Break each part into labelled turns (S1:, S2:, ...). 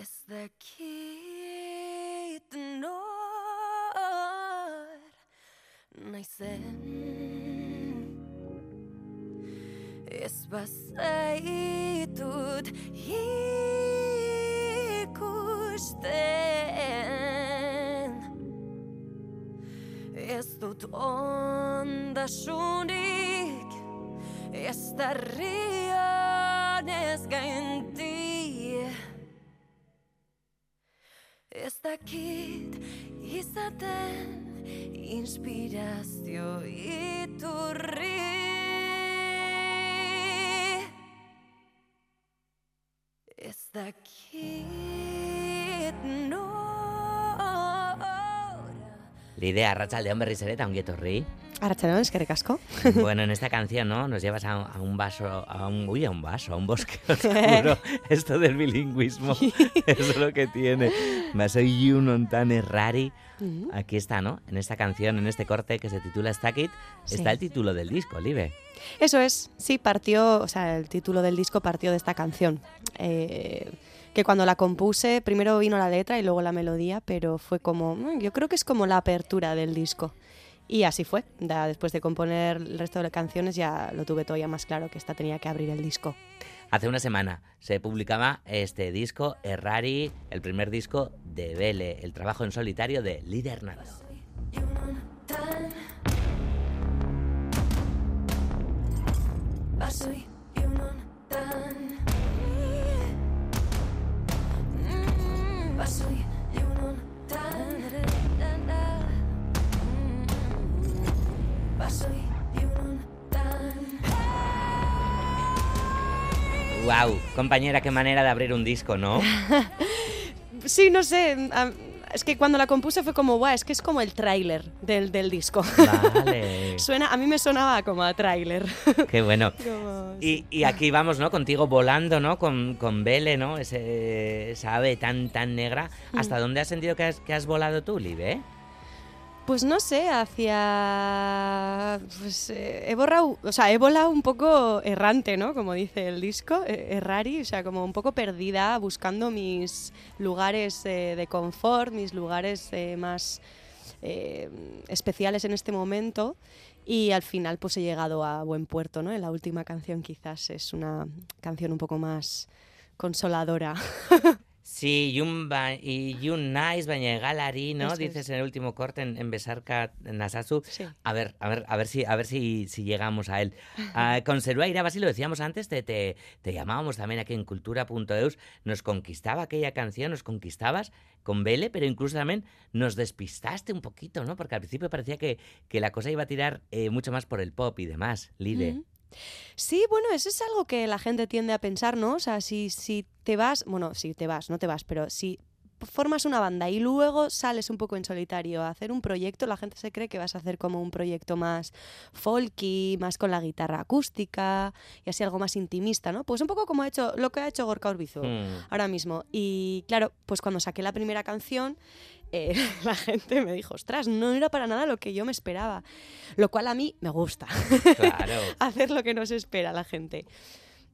S1: Ez dakit nor naizen Ez bazaitut ikusten Ez dut ondasunik Ez darrian dakit izaten inspirazio iturri. Ez dakit nora.
S2: Lidea, Arratsaldeon berriz ere, eta ongi etorri.
S3: Arratxaldeon, eskerrik asko.
S2: Bueno, en esta canción, ¿no? Nos llevas a, a un vaso, a un, uy, a un vaso, a un bosque oscuro. Esto del bilingüismo, eso es lo que tiene. Vaso y un montane rari.
S3: Ujú.
S2: Aquí está, ¿no? En esta canción, en este corte que se titula Stack It,
S3: Sí.
S2: está el título del disco, Live.
S3: Eso es, sí, partió, o sea, el título del disco partió de esta canción. Eh, que cuando la compuse, primero vino la letra y luego la melodía, pero fue como, mm, yo creo que es como la apertura del disco. Y así fue. Ya después de componer el resto de canciones ya lo tuve todo ya más claro que esta tenía que abrir el disco.
S2: Hace una semana se publicaba este disco, Errari, el primer disco de Bele, el trabajo en solitario de Hernando.
S1: Basoi
S2: Wow, compañera, qué manera de abrir un disco, ¿no?
S3: Sí, no sé, es que cuando la compuse fue como, guau, es que es como el tráiler del, del disco.
S2: Vale.
S3: Suena, a mí me sonaba como a tráiler.
S2: Qué bueno.
S3: Como-
S2: Y, y aquí vamos, ¿no? Contigo volando, ¿no? Con, con Bele, ¿no? Ese, esa ave tan, tan negra. ¿Hasta dónde has sentido que has, que has volado tú, Live?
S3: Pues no sé, hacia... Pues eh, he borrado, o sea, he volado un poco errante, ¿no? Como dice el disco, eh, errari, o sea, como un poco perdida, buscando mis lugares eh, de confort, mis lugares más especiales en este momento. Y al final pues he llegado a buen puerto, ¿no? En la última canción quizás es una canción un poco más consoladora.
S2: Sí, y un, ba- y, un nice baina galari, ¿no?
S3: Eso es.
S2: Dices en el último corte en, en Besarka Nasasu.
S3: Sí.
S2: A ver, a ver, a ver si, a ver si, si llegamos a él. Ah, con Serua Irabasi lo decíamos antes, te, te, te llamábamos también aquí en cultura.eus, nos conquistaba aquella canción, nos conquistabas con Bele, pero incluso también nos despistaste un poquito, ¿no? Porque al principio parecía que, que la cosa iba a tirar eh, mucho más por el pop y demás, Lide.
S3: Sí, bueno, eso es algo que la gente tiende a pensar, ¿no? O sea, si, si te vas, bueno, si te vas, no te vas, pero si formas una banda y luego sales un poco en solitario a hacer un proyecto, la gente se cree que vas a hacer como un proyecto más folky, más con la guitarra acústica y así algo más intimista, ¿no? Pues un poco como ha hecho lo que ha hecho Gorka Urbizu
S2: Mm.
S3: ahora mismo. Y claro, pues cuando saqué la primera canción, eh, la gente me dijo, ostras, no era para nada lo que yo me esperaba. Lo cual a mí me gusta.
S2: Claro.
S3: hacer lo que nos espera la gente.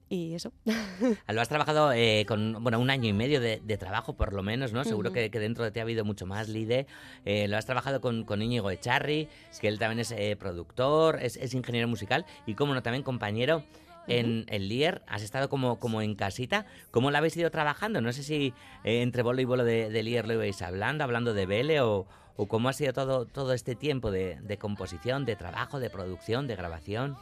S3: Y eso.
S2: Lo has trabajado eh, con bueno, un año y medio de, de trabajo, por lo menos, ¿no? Seguro
S3: Ujú.
S2: que, que dentro de ti ha habido mucho más, Lide. Eh, lo has trabajado con, con Íñigo Echarri, que él también es eh, productor, es, es ingeniero musical y, como no, también compañero en el Lier. Has estado como, como en casita. ¿Cómo lo habéis ido trabajando? No sé si eh, entre bolo y bolo de, de Lier lo ibais hablando, hablando de Bele o, o cómo ha sido todo, todo este tiempo de, de composición, de trabajo, de producción, de grabación.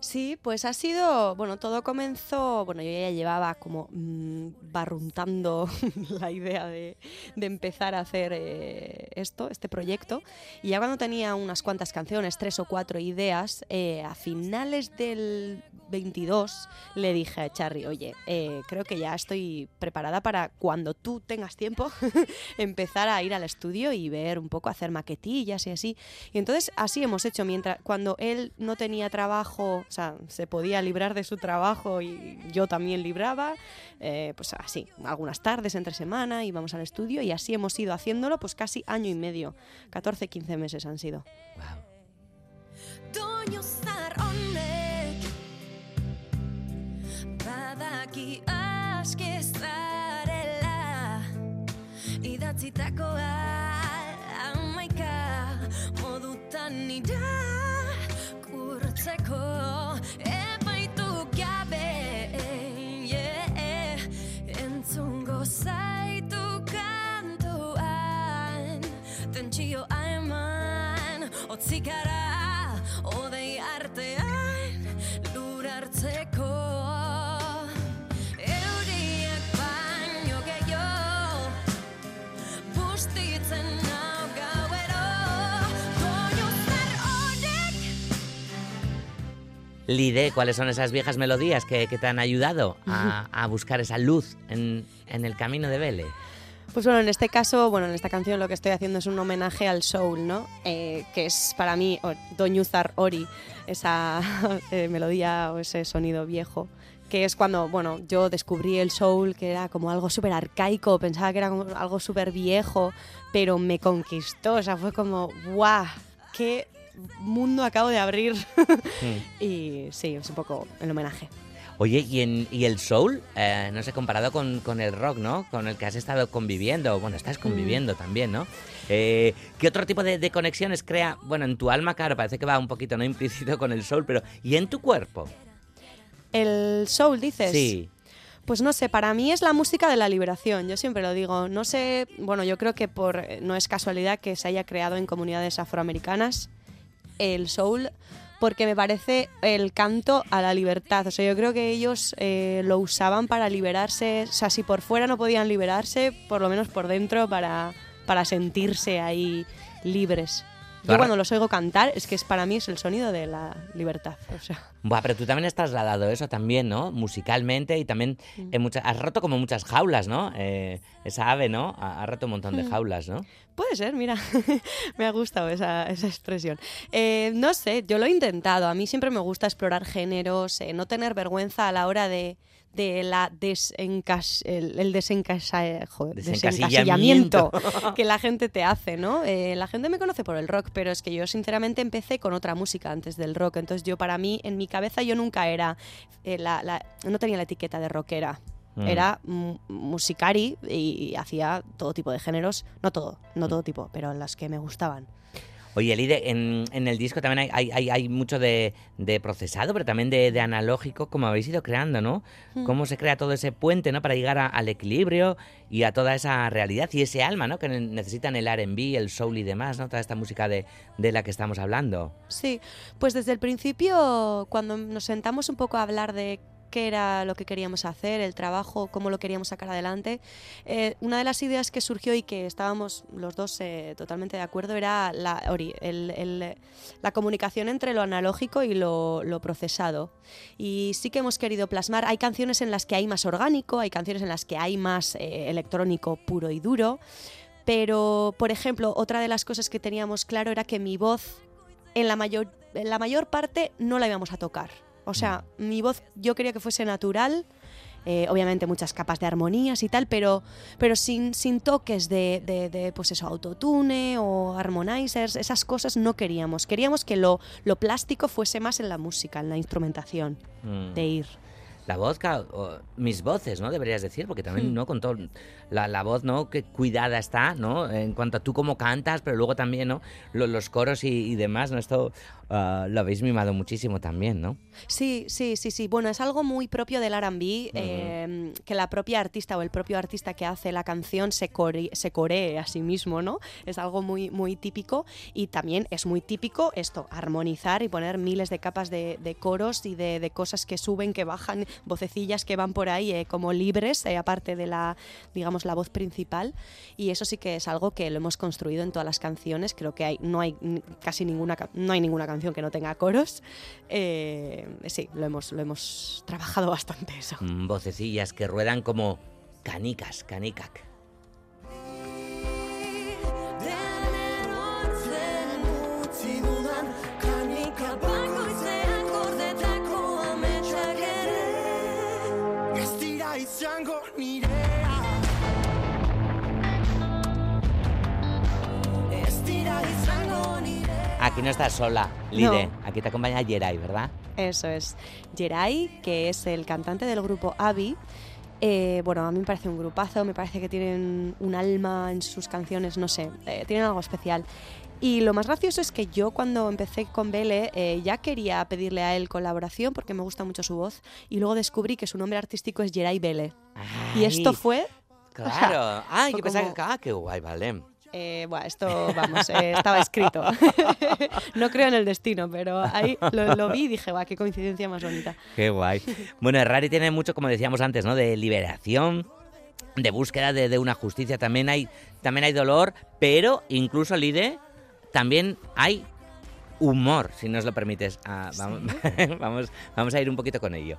S3: Sí, pues ha sido, bueno, todo comenzó, bueno, yo ya llevaba como mm, barruntando la idea de, de empezar a hacer eh, esto, este proyecto, y ya cuando tenía unas cuantas canciones, tres o cuatro ideas, eh, a finales del 22 le dije a Charry, oye, eh, creo que ya estoy preparada para cuando tú tengas tiempo empezar a ir al estudio y ver un poco, hacer maquetillas y así. Y entonces así hemos hecho, mientras cuando él no tenía trabajo, o sea, se podía librar de su trabajo y yo también libraba, eh, pues así, algunas tardes entre semana íbamos al estudio y así hemos ido haciéndolo pues casi año y medio, 14, 15 meses han sido.
S2: Wow.
S1: Zarela idatzitakoa irakurtzeko epaitu gabe yeah, entzungo zaitu kantuan. Tentsioa eman otzikara odei artean
S2: Lide, ¿cuáles son esas viejas melodías que, que te han ayudado a, a buscar esa luz en, en el camino de Vele?
S3: Pues bueno, en este caso, bueno, en esta canción lo que estoy haciendo es un homenaje al soul, ¿no? Eh, que es para mí Doñuzar Ori, esa eh, melodía o ese sonido viejo, que es cuando, bueno, yo descubrí el soul, que era como algo súper arcaico, pensaba que era como algo súper viejo, pero me conquistó, o sea, fue como, ¡guau! ¡Qué mundo acabo de abrir! y sí, es un poco el homenaje.
S2: Oye, y, en, y el soul, eh, no sé, comparado con, con el rock, ¿no? Con el que has estado conviviendo, bueno, estás conviviendo también, ¿no? Eh, ¿Qué otro tipo de, de conexiones crea? Bueno, en tu alma, claro, parece que va un poquito, ¿no? Implícito con el soul, pero ¿y en tu cuerpo?
S3: El soul, dices.
S2: Sí.
S3: Pues no sé, para mí es la música de la liberación, yo siempre lo digo. No sé, bueno, yo creo que por eh, no es casualidad que se haya creado en comunidades afroamericanas el soul, porque me parece el canto a la libertad. O sea, yo creo que ellos eh, lo usaban para liberarse, o sea, si por fuera no podían liberarse, por lo menos por dentro para, para sentirse ahí libres. Yo cuando los oigo cantar, es que es, para mí es el sonido de la libertad. O sea.
S2: Buah, pero tú también has trasladado eso también, ¿no? Musicalmente y también en muchas, has roto como muchas jaulas, ¿no? Eh, esa ave, ¿no? Ha, ha roto un montón de jaulas, ¿no?
S3: Puede ser, mira, me ha gustado esa, esa expresión. Eh, no sé, yo lo he intentado. A mí siempre me gusta explorar géneros, eh, no tener vergüenza a la hora de, de la desencas, el, el desencasa- joder,
S2: Desencasillamiento.
S3: desencasillamiento que la gente te hace, ¿no? Eh, la gente me conoce por el rock, pero es que yo sinceramente empecé con otra música antes del rock. Entonces yo para mí, en mi cabeza yo nunca era, eh, la, la- no tenía la etiqueta de rockera.
S2: Mm.
S3: Era mu- musicari y hacía todo tipo de géneros, no todo, no todo tipo, pero las que me gustaban.
S2: Oye, Lide, en, en el disco también hay, hay, hay- mucho de, de procesado, pero también de, de analógico, como habéis ido creando, ¿no? Cómo se crea todo ese puente, ¿no? Para llegar a- al equilibrio y a toda esa realidad y ese alma, ¿no? Que ne- necesitan el R&B, el soul y demás, ¿no? Toda esta música de, de la que estamos hablando.
S3: Sí, pues desde el principio, cuando nos sentamos un poco a hablar de qué era lo que queríamos hacer, el trabajo, cómo lo queríamos sacar adelante, eh, una de las ideas que surgió y que estábamos los dos eh, totalmente de acuerdo era la, comunicación entre lo analógico y lo, procesado. Y sí que hemos querido plasmar, hay canciones en las que hay más orgánico, hay canciones en las que hay más eh, electrónico puro y duro, pero, por ejemplo, otra de las cosas que teníamos claro era que mi voz en la mayor parte no la íbamos a tocar. O sea, mi voz yo quería que fuese natural, eh, obviamente muchas capas de armonías y tal, pero, pero sin, sin toques de, de, de, pues eso, autotune o harmonizers, esas cosas no queríamos. Queríamos que lo, lo plástico fuese más en la música, en la instrumentación,
S2: Mm.
S3: de ir.
S2: La voz, o mis voces, ¿no? Deberías decir, porque también, ¿no? Con todo, la, la voz, ¿no? Que cuidada está, ¿no? En cuanto a tú cómo cantas, pero luego también, ¿no? Lo- Los, coros y, y demás, ¿no? Esto ah, lo habéis mimado muchísimo también, ¿no?
S3: Sí, sí, sí, sí. Bueno, es algo muy propio del R&B, eh, que la propia artista o el propio artista que hace la canción se, core- se coree a sí mismo, ¿no? Es algo muy, muy típico y también es muy típico esto, armonizar y poner miles de capas de, de coros y de, de cosas que suben, que bajan, vocecillas que van por ahí eh, como libres, eh, aparte de la, digamos, la voz principal. Y eso sí que es algo que lo hemos construido en todas las canciones. Creo que hay, no hay casi ninguna, no hay ninguna canción que no tenga coros. Eh, sí, lo hemos, lo hemos trabajado bastante eso.
S2: Mm, vocecillas que ruedan como canicas, canicac.
S4: Nirea
S2: Aquí no estás sola, Lide.
S3: No.
S2: Aquí te acompaña Yeray, ¿verdad?
S3: Eso es. Jerai, que es el cantante del grupo Avi, Eh, bueno, a mí me parece un grupazo, me parece que tienen un alma en sus canciones, no sé, eh, tienen algo especial. Y lo más gracioso es que yo cuando empecé con Bele eh, ya quería pedirle a él colaboración porque me gusta mucho su voz y luego descubrí que su nombre artístico es Geray Bele. Y esto fue
S2: Claro. Ay,
S3: fue
S2: yo pensaba
S3: como-
S2: que. Ah, qué guay, vale.
S3: Eh, buah, esto, vamos, eh, estaba escrito. no creo en el destino, pero ahí lo, lo vi y dije, va, qué coincidencia más bonita.
S2: Qué guay. Bueno, Rari tiene mucho, como decíamos antes, ¿no? De liberación, de búsqueda de, de una justicia. También hay, también hay dolor, pero incluso, Lide, también hay humor, si nos lo permites. Ah, vamos, vamos, vamos a ir un poquito con ello.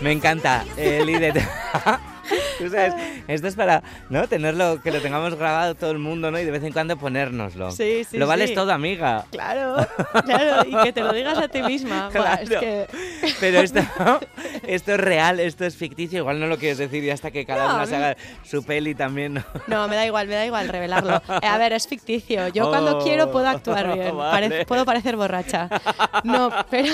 S2: Me encanta, eh, Lide. Tú sabes, esto es para ¿no? tenerlo, que lo tengamos grabado todo el mundo, ¿no? Y de vez en cuando ponérnoslo.
S3: Sí, sí,
S2: Lo vales
S3: sí.
S2: todo, amiga.
S3: Claro, claro, y que te lo digas a ti misma. Es
S2: Claro.
S3: que...
S2: Pero esto, esto es real, esto es ficticio. Igual no lo quieres decir y hasta que cada
S3: No,
S2: una
S3: a
S2: se haga su peli también. ¿no?
S3: No, me da igual, me da igual revelarlo. Eh, a ver, es ficticio. Yo cuando
S2: Oh,
S3: quiero puedo actuar bien.
S2: vale.
S3: Puedo parecer borracha. No, pero...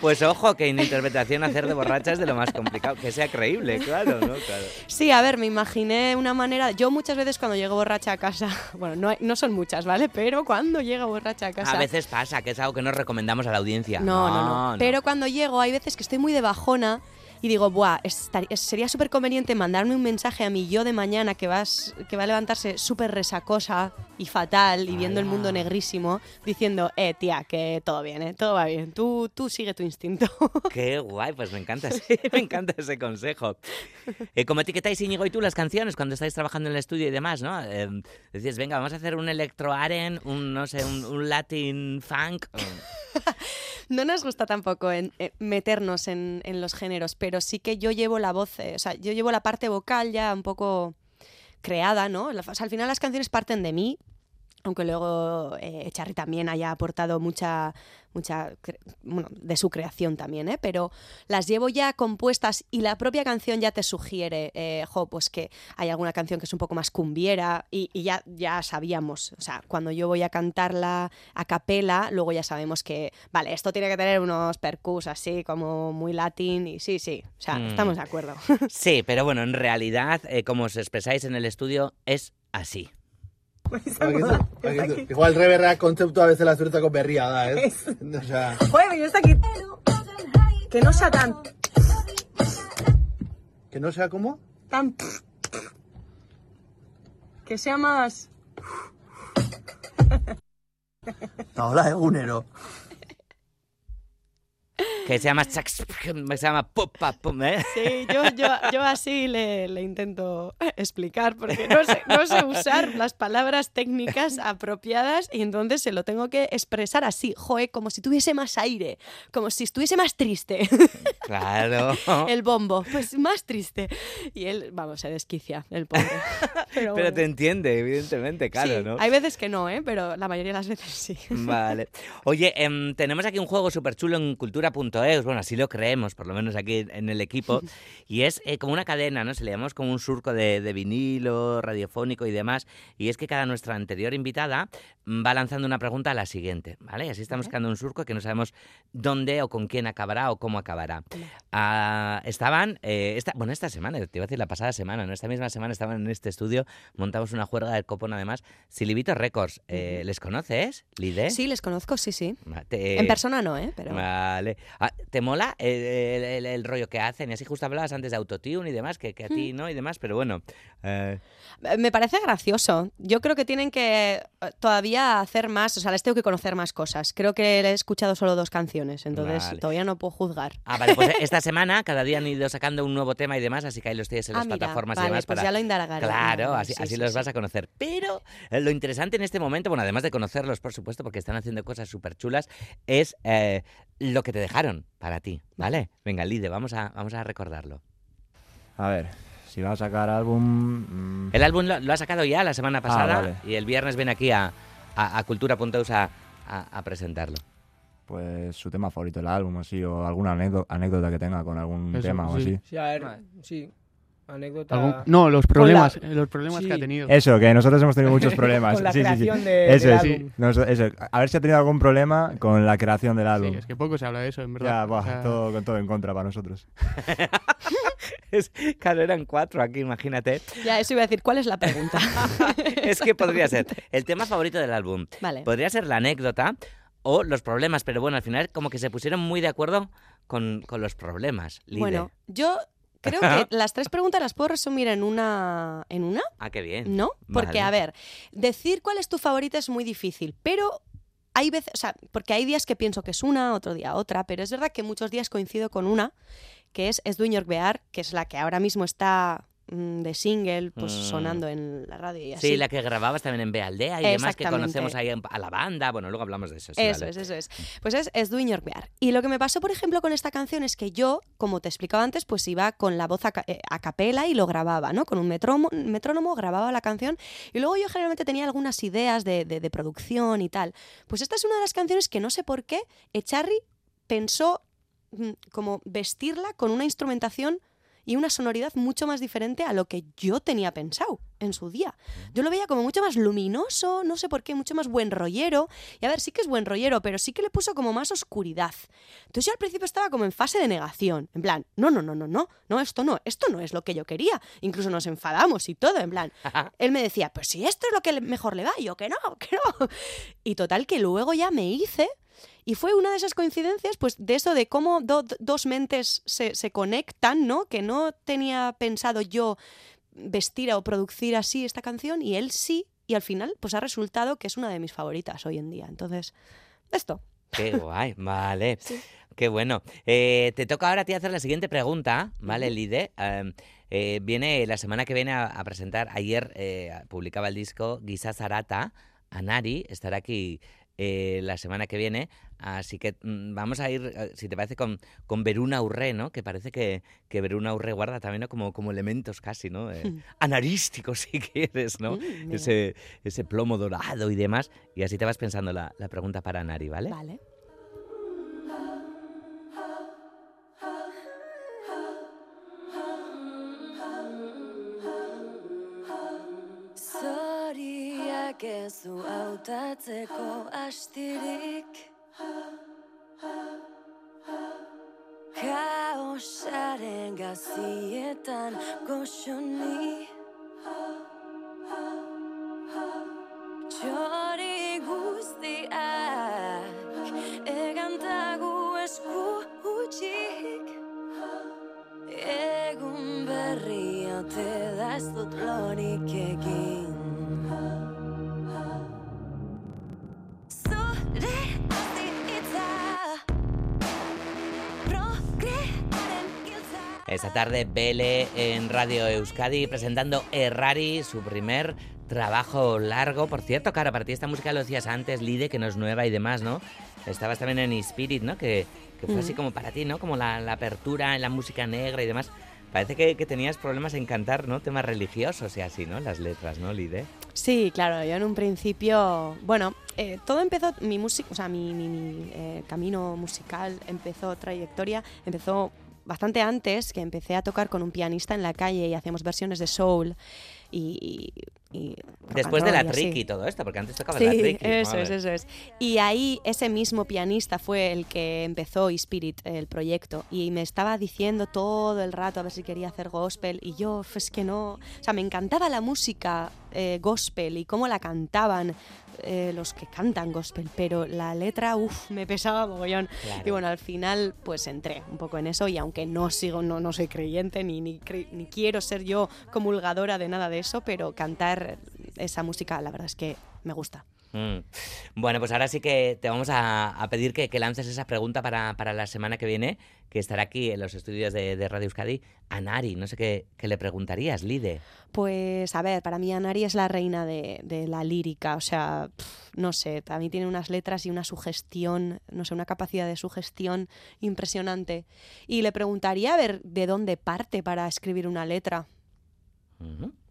S2: Pues ojo, que en interpretación hacer de borracha es de lo más complicado. Que sea creíble, claro, ¿no? Claro.
S3: Sí, a ver, me imaginé una manera. Yo muchas veces cuando llego borracha a casa, bueno, no, no son muchas, ¿vale? Pero cuando llego borracha a casa.
S2: A veces pasa, que es algo que nos recomendamos a la audiencia.
S3: No, no, no, Pero cuando llego, hay veces que estoy muy de bajona y digo, buah, estar- es- sería súper conveniente mandarme un mensaje a mi yo de mañana que, vas, que va a levantarse súper resacosa y fatal y viendo el mundo negrísimo, diciendo, eh, tía, que todo bien, ¿eh? todo va bien, tú, tú sigue tu instinto.
S2: Qué guay, pues me encanta, sí, me encanta ese consejo. Eh, ¿Cómo etiquetáis Íñigo y tú las canciones cuando estáis trabajando en el estudio y demás, no? Eh, decís, venga, vamos a hacer un electro aren, un, no sé, un, un latin funk.
S3: No nos gusta tampoco en- eh, meternos en, en los géneros, pero sí que yo llevo la voz, eh, o sea, yo llevo la parte vocal ya un poco creada, ¿no? O sea, al final las canciones parten de mí, aunque luego eh, Charry también haya aportado mucha, mucha, bueno, de su creación también, ¿eh? Pero las llevo ya compuestas y la propia canción ya te sugiere, eh, jo, pues que hay alguna canción que es un poco más cumbiera y, y ya, ya sabíamos, o sea, cuando yo voy a cantarla a capela, luego ya sabemos que, vale, esto tiene que tener unos percus así como muy latín y sí, sí, o sea,
S2: Mm.
S3: estamos de acuerdo.
S2: Sí, pero bueno, en realidad, eh, como os expresáis en el estudio, es así.
S5: Igual reberra kontzeptua bezala zuretzako berria da, ez? Osea,
S6: Joder, yo está aquí. Que no sea tan.
S5: que no sea como...
S6: tan. Que sea más.
S5: Hola, egunero.
S2: Que se llama... sax- Se llama... pop, pum, ¿eh?
S3: Sí, yo, yo, yo así le, le intento explicar, porque no sé, no sé usar las palabras técnicas apropiadas y entonces se lo tengo que expresar así, joe, como si tuviese más aire, como si estuviese más triste.
S2: Claro.
S3: El bombo, pues más triste. Y él, vamos, se desquicia, el pobre. Pero,
S2: te entiende, evidentemente, claro,
S3: Sí,
S2: ¿no?
S3: Hay veces que no, ¿eh? pero la mayoría de las veces sí.
S2: Vale. Oye, em, tenemos aquí un juego súper chulo en bueno, así lo creemos, por lo menos aquí en el equipo, y es eh, como una cadena, ¿no? Se le llamamos como un surco de, de vinilo, radiofónico y demás, y es que cada nuestra anterior invitada va lanzando una pregunta a la siguiente, ¿vale? Y así estamos creando un surco que no sabemos dónde o con quién acabará o cómo acabará. Ah, estaban, eh, esta, bueno, esta semana, te iba a decir la pasada semana, ¿no? Esta misma semana estaban en este estudio, montamos una juerga del copón además, Silivito Records. Eh, ¿Les conoces, Lide?
S3: Sí, les conozco, sí, sí.
S2: Te-
S3: En persona no, ¿eh? Pero...
S2: Vale. Ah, ¿Te mola el, el- el- el rollo que hacen? Y así justo hablabas antes de autotune y demás, que, que a
S3: Mm.
S2: ti no y demás, pero bueno. eh,
S3: Me parece gracioso. Yo creo que tienen que eh, todavía hacer más, o sea, les tengo que conocer más cosas. Creo que he escuchado solo dos canciones, entonces
S2: Vale.
S3: todavía no puedo juzgar.
S2: Ah, vale, pues esta semana cada día han ido sacando un nuevo tema y demás, así que ahí los tienes en
S3: Ah,
S2: las
S3: mira,
S2: plataformas
S3: vale,
S2: y demás
S3: pues
S2: para...
S3: ya lo indagaré.
S2: Claro, así,
S3: sí,
S2: así
S3: sí,
S2: los
S3: sí.
S2: vas a conocer. Pero eh, lo interesante en este momento, bueno, además de conocerlos, por supuesto, porque están haciendo cosas súper chulas, es eh, lo que te dejaron para ti, ¿vale? Venga, Lide, vamos a, vamos a recordarlo.
S7: A ver, si va a sacar álbum... mm,
S2: El álbum lo, lo ha sacado ya la semana pasada
S7: vale.
S2: y el viernes viene aquí a, a, a a, a, a presentarlo.
S7: Pues su tema favorito del álbum, así, o alguna anécdo- anécdota que tenga con algún
S8: Eso,
S7: tema o
S8: sí.
S7: así.
S9: Sí, a ver, sí. Anécdota.
S8: Algún- No, los problemas,
S9: la-
S8: los problemas que ha tenido.
S7: Eso, que nosotros hemos tenido muchos problemas.
S9: Con la
S7: sí, sí, sí.
S9: creación de-
S7: eso
S9: del
S7: es.
S9: álbum.
S7: Nos- eso. A ver si ha tenido algún problema con la creación del álbum.
S8: Sí, es que poco se habla de eso, en verdad.
S7: Ya,
S8: O
S7: buah,
S8: sea,
S7: todo, con todo en contra para nosotros.
S2: Es, claro, eran cuatro aquí, imagínate.
S3: Ya, eso iba a decir, ¿cuál es la pregunta?
S2: es que podría ser el tema favorito del álbum.
S3: Vale.
S2: Podría ser la anécdota o los problemas, pero bueno, al final como que se pusieron muy de acuerdo con, con los problemas. Lide.
S3: Bueno, yo creo que las tres preguntas las puedo resumir en una, en una,
S2: Ah, qué bien.
S3: ¿no? Porque,
S2: Vale.
S3: a ver, decir cuál es tu favorita es muy difícil, pero hay veces, o sea, porque hay días que pienso que es una, otro día otra, pero es verdad que muchos días coincido con una, que es Es Duñor Bear, que es la que ahora mismo está de single, pues
S2: Mm.
S3: sonando en la radio y así.
S2: Sí, la que grababas también en Bealdea y demás, que conocemos ahí a la banda. Bueno, luego hablamos de eso. sí,
S3: eso
S2: vale.
S3: es, eso es. Pues es, es Doing Your Bear. Y lo que me pasó, por ejemplo, con esta canción es que yo, como te explicaba antes, pues iba con la voz a, eh, a capela y lo grababa, ¿no? Con un metrónomo, metrónomo grababa la canción y luego yo generalmente tenía algunas ideas de, de- de producción y tal. Pues esta es una de las canciones que no sé por qué Echarri pensó mm, como vestirla con una instrumentación y una sonoridad mucho más diferente a lo que yo tenía pensado en su día. Yo lo veía como mucho más luminoso, no sé por qué, mucho más buen rollero. Y a ver, sí que es buen rollero, pero sí que le puso como más oscuridad. Entonces yo al principio estaba como en fase de negación, en plan, no, no, no, no, no, no, esto no, esto no es lo que yo quería. Incluso nos enfadamos y todo, en plan. Él me decía, pues si esto es lo que mejor le va, y yo que no, que no. Y total que luego ya me hice y fue una de esas coincidencias, pues de eso de cómo do- do- dos mentes se, se conectan, ¿no? Que no tenía pensado yo vestir o producir así esta canción y él sí, y al final pues ha resultado que es una de mis favoritas hoy en día. Entonces, esto.
S2: Qué guay, vale. Qué bueno. Eh, te toca ahora a ti hacer la siguiente pregunta, ¿vale, Lide? Eh, eh, viene la semana que viene a, a presentar, ayer eh, publicaba el disco Guisa Zarata, Anari, estará aquí eh, la semana que viene, así que mm, vamos a ir, eh, si te parece, con, con Veruna Urre, ¿no? Que parece que, que Veruna Urre guarda también ¿no? como, como elementos casi, ¿no? Eh, anarísticos, si quieres, ¿no?
S3: Mm,
S2: ese, ese plomo dorado y demás, y así te vas pensando la, la pregunta para Anari, ¿vale?
S3: Vale.
S1: Zoriak ez du hautatzeko astirik. Kaosaren gazietan goxoni. Txori guztiak egantagu esku utxik Egun berri ote da ez dut lorik egin
S2: Esta tarde Bele en Radio Euskadi presentando Errari, su primer trabajo largo. Por cierto, claro, para ti esta música lo decías antes, Lide, que no es nueva y demás, ¿no? Estabas también en Spirit, ¿no? Que, que fue así
S3: Mm.
S2: como para ti, ¿no? Como la, la apertura en la música negra y demás. Parece que, que tenías problemas en cantar, ¿no? Temas religiosos y así, ¿no? Las letras, ¿no, Lide?
S3: Sí, claro, yo en un principio, bueno, eh, todo empezó, mi música, o sea, mi, mi- mi, eh, camino musical empezó, trayectoria, empezó bastante antes, que empecé a tocar con un pianista en la calle y hacíamos versiones de soul y... y
S2: Después
S3: and
S2: de la
S3: roll y
S2: todo esto, porque antes tocabas
S3: Sí,
S2: la trick.
S3: eso es, eso es. Y ahí ese mismo pianista fue el que empezó Spirit, el proyecto, y me estaba diciendo todo el rato a ver si quería hacer gospel, y yo, es que no, o sea, me encantaba la música eh, gospel y cómo la cantaban eh, los que cantan gospel, pero la letra, uff, me pesaba mogollón.
S2: Claro.
S3: Y bueno, al final pues entré un poco en eso y aunque no sigo, no, no soy creyente ni, ni, ni quiero ser yo comulgadora de nada de eso, pero cantar esa música la verdad es que me gusta.
S2: Mm. Bueno, pues ahora sí que te vamos a, a pedir que, que lances esa pregunta para, para la semana que viene, que estará aquí en los estudios de, de Radio Euskadi, a Nari. No sé qué, qué le preguntarías, Lide.
S3: Pues a ver, para mí Anari es la reina de, de la lírica, o sea, no sé, para mí tiene unas letras y una sugestión, no sé, una capacidad de sugestión impresionante. Y le preguntaría a ver de dónde parte para escribir una letra.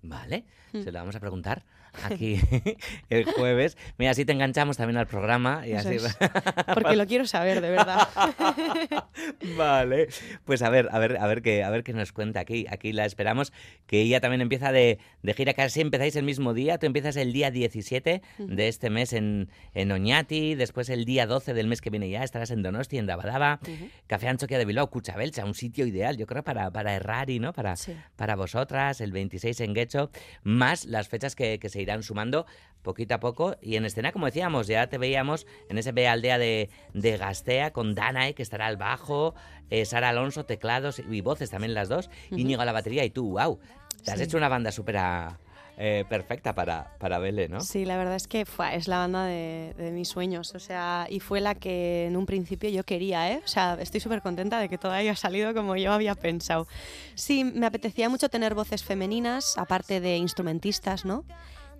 S2: Vale,
S3: Mm.
S2: se lo vamos a preguntar aquí el jueves. Mira, así te enganchamos también al programa. Y
S3: Eso
S2: así...
S3: es. Porque lo quiero saber, de verdad.
S2: Vale, pues a ver, a ver, a ver qué, a ver qué nos cuenta aquí. Aquí la esperamos, que ella también empieza de, de gira, casi empezáis el mismo día. Tú empiezas el día 17 de este mes en, en Oñati, después el día 12 del mes que viene ya estarás en Donosti, en Dabadaba, Café Anchoquia de Bilbao, Cuchabelcha, un sitio ideal, yo creo, para, para Errari, ¿no? Para,
S3: Sí.
S2: para vosotras, el 26 en Guecho, más las fechas que, que se irán sumando poquito a poco. Y en escena, como decíamos, ya te veíamos en ese B aldea de, de Gastea con Danae, que estará al bajo, eh, Sara Alonso, teclados y voces también las dos, Íñigo a la batería y tú, wow, te has
S3: Sí.
S2: hecho una banda súper eh, perfecta para, para Bele, ¿no?
S3: Sí, la verdad es que fue, es la banda de, de mis sueños, o sea, y fue la que en un principio yo quería, ¿eh? O sea, estoy súper contenta de que todo haya salido como yo había pensado. Sí, me apetecía mucho tener voces femeninas, aparte de instrumentistas, ¿no?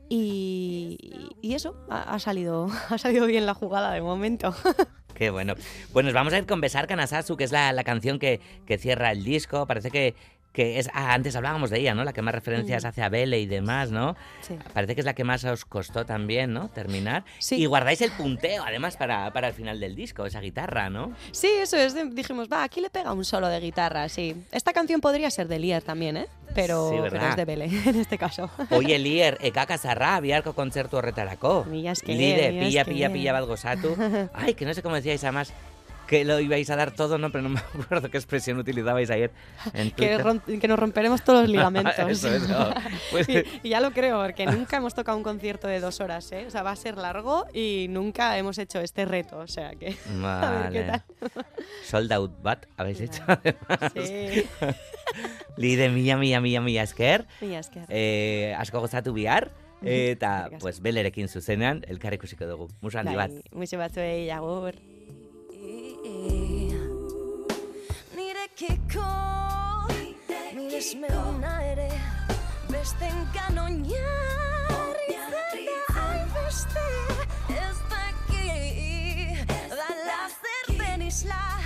S3: Y, y eso, ha, salido, ha salido bien la jugada de momento.
S2: Qué bueno. Pues nos vamos a ir con Besar Kanasasu, que es la, la canción que, que cierra el disco. Parece que, que es. ah, antes hablábamos de ella, ¿no? La que más referencias hace a Bele y demás, ¿no?
S3: Sí.
S2: Parece que es la que más os costó también, ¿no? Terminar.
S3: Sí.
S2: Y guardáis el punteo, además, para, para el final del disco, esa guitarra, ¿no?
S3: Sí, eso es, dijimos, va, aquí le pega un solo de guitarra, sí. Esta canción podría ser de Lier también, ¿eh? Pero,
S2: Sí,
S3: pero es de Bele, en este caso.
S2: Oye, Lier, ekaka zarra, biharko kontzertu horretarako.
S3: Mila esker,
S2: Lide,
S3: mila
S2: pilla, pilla, pilla bat gozatu. Ay, que no sé cómo decíais además que lo ibais a dar todo, ¿no? Pero no me acuerdo qué expresión utilizabais ayer en
S3: que, que nos romperemos todos los ligamentos.
S2: Eso, eso. Pues-
S3: y, y ya lo creo, porque nunca hemos tocado un concierto de dos horas, ¿eh? O sea, va a ser largo y nunca hemos hecho este reto, o sea que... A ver qué
S2: Vale.
S3: tal.
S2: Sold out bat habéis hecho además.
S3: Sí.
S2: Lide mila, mila, mila, mila esker.
S3: Mila esker.
S2: Eh, asko gozatu bihar. Eta,
S3: asko.
S2: pues, belerekin zuzenean, elkar ikusiko dugu. Musu handi bat.
S3: Muixo batzuei agur.
S1: Nirekiko Nire esme ona ere Besten kanonia Ritzen da albeste Ez daki Da lazer den isla.